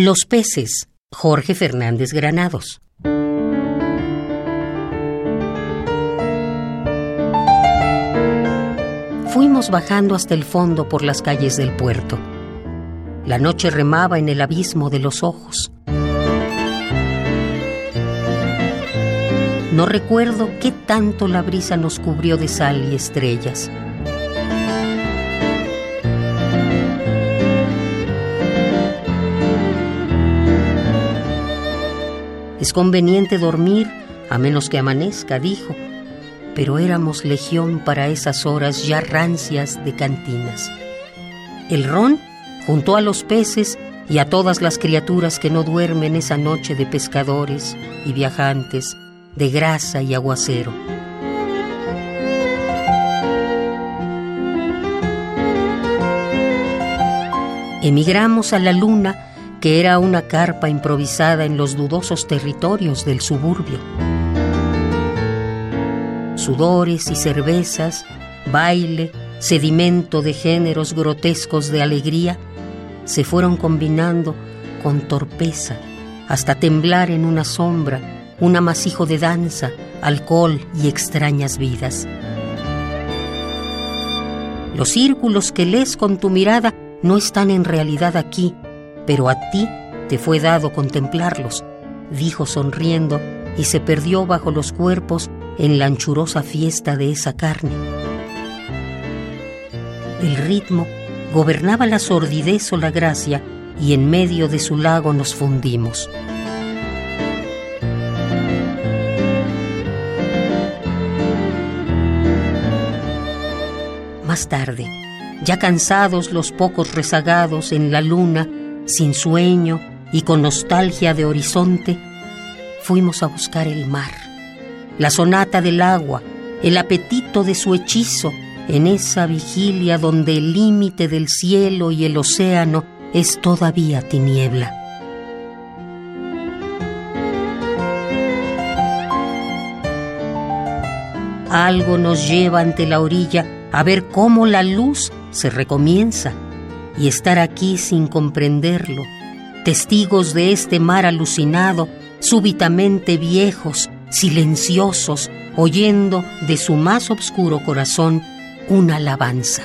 Los peces, Jorge Fernández Granados. Fuimos bajando hasta el fondo por las calles del puerto. La noche remaba en el abismo de los ojos. No recuerdo qué tanto la brisa nos cubrió de sal y estrellas. Es conveniente dormir a menos que amanezca, dijo, pero éramos legión para esas horas ya rancias de cantinas. El ron juntó a los peces y a todas las criaturas que no duermen esa noche de pescadores y viajantes, de grasa y aguacero. Emigramos a la luna que era una carpa improvisada en los dudosos territorios del suburbio. Sudores y cervezas, baile, sedimento de géneros grotescos de alegría, se fueron combinando con torpeza hasta temblar en una sombra, un amasijo de danza, alcohol y extrañas vidas. Los círculos que lees con tu mirada no están en realidad aquí, pero a ti te fue dado contemplarlos, dijo sonriendo y se perdió bajo los cuerpos en la anchurosa fiesta de esa carne. El ritmo gobernaba la sordidez o la gracia y en medio de su lago nos fundimos. Más tarde, ya cansados los pocos rezagados en la luna, sin sueño y con nostalgia de horizonte, fuimos a buscar el mar, la sonata del agua, el apetito de su hechizo, en esa vigilia donde el límite del cielo y el océano es todavía tiniebla. Algo nos lleva ante la orilla a ver cómo la luz se recomienza y estar aquí sin comprenderlo, testigos de este mar alucinado, súbitamente viejos, silenciosos, oyendo de su más oscuro corazón una alabanza.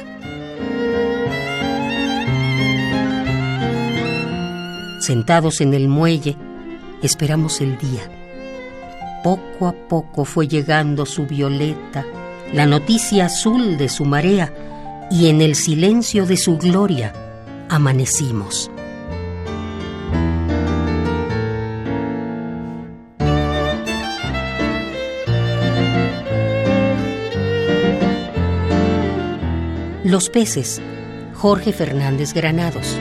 Sentados en el muelle, esperamos el día. Poco a poco fue llegando su violeta, la noticia azul de su marea, y en el silencio de su gloria, amanecimos. Los peces, Jorge Fernández Granados.